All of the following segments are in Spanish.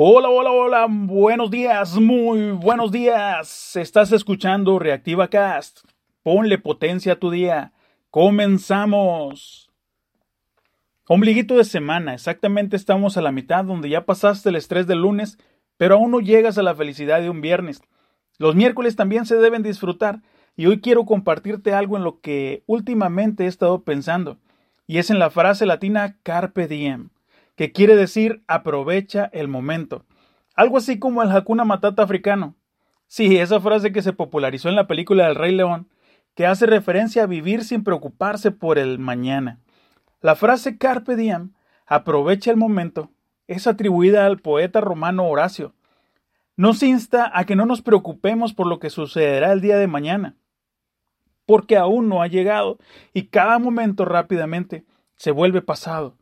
Hola, hola, hola, buenos días, muy buenos días. Estás escuchando Reactiva Cast. Ponle potencia a tu día. Comenzamos. Ombliguito de semana, exactamente estamos a la mitad donde ya pasaste el estrés del lunes, pero aún no llegas a la felicidad de un viernes. Los miércoles también se deben disfrutar y hoy quiero compartirte algo en lo que últimamente he estado pensando, y es en la frase latina carpe diem que quiere decir aprovecha el momento. Algo así como el Hakuna Matata africano. Sí, esa frase que se popularizó en la película del Rey León, que hace referencia a vivir sin preocuparse por el mañana. La frase Carpe diem, aprovecha el momento, es atribuida al poeta romano Horacio. Nos insta a que no nos preocupemos por lo que sucederá el día de mañana, porque aún no ha llegado y cada momento rápidamente se vuelve pasado.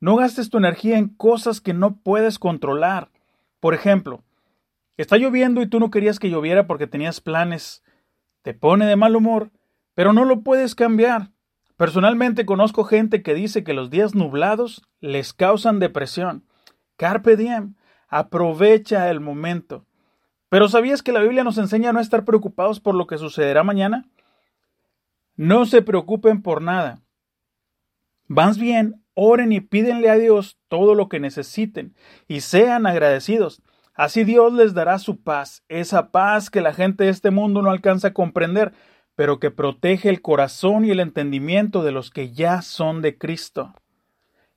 No gastes tu energía en cosas que no puedes controlar. Por ejemplo, está lloviendo y tú no querías que lloviera porque tenías planes. Te pone de mal humor, pero no lo puedes cambiar. Personalmente conozco gente que dice que los días nublados les causan depresión. Carpe diem, aprovecha el momento. Pero ¿sabías que la Biblia nos enseña a no estar preocupados por lo que sucederá mañana? No se preocupen por nada. Más bien, oren y pídenle a Dios todo lo que necesiten y sean agradecidos. Así Dios les dará su paz, esa paz que la gente de este mundo no alcanza a comprender, pero que protege el corazón y el entendimiento de los que ya son de Cristo.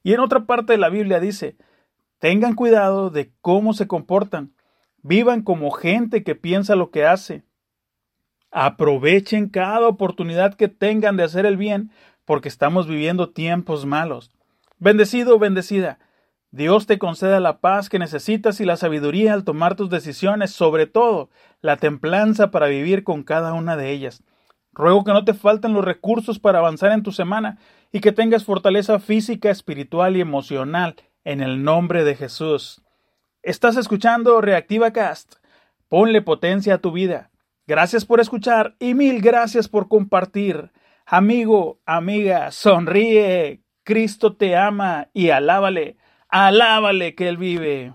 Y en otra parte de la Biblia dice, tengan cuidado de cómo se comportan, vivan como gente que piensa lo que hace. Aprovechen cada oportunidad que tengan de hacer el bien, porque estamos viviendo tiempos malos. Bendecido bendecida, Dios te conceda la paz que necesitas y la sabiduría al tomar tus decisiones, sobre todo la templanza para vivir con cada una de ellas. Ruego que no te falten los recursos para avanzar en tu semana y que tengas fortaleza física, espiritual y emocional en el nombre de Jesús. Estás escuchando Reactiva Cast. Ponle potencia a tu vida. Gracias por escuchar y mil gracias por compartir. Amigo, amiga, sonríe, Cristo te ama y alábale, alábale que Él vive.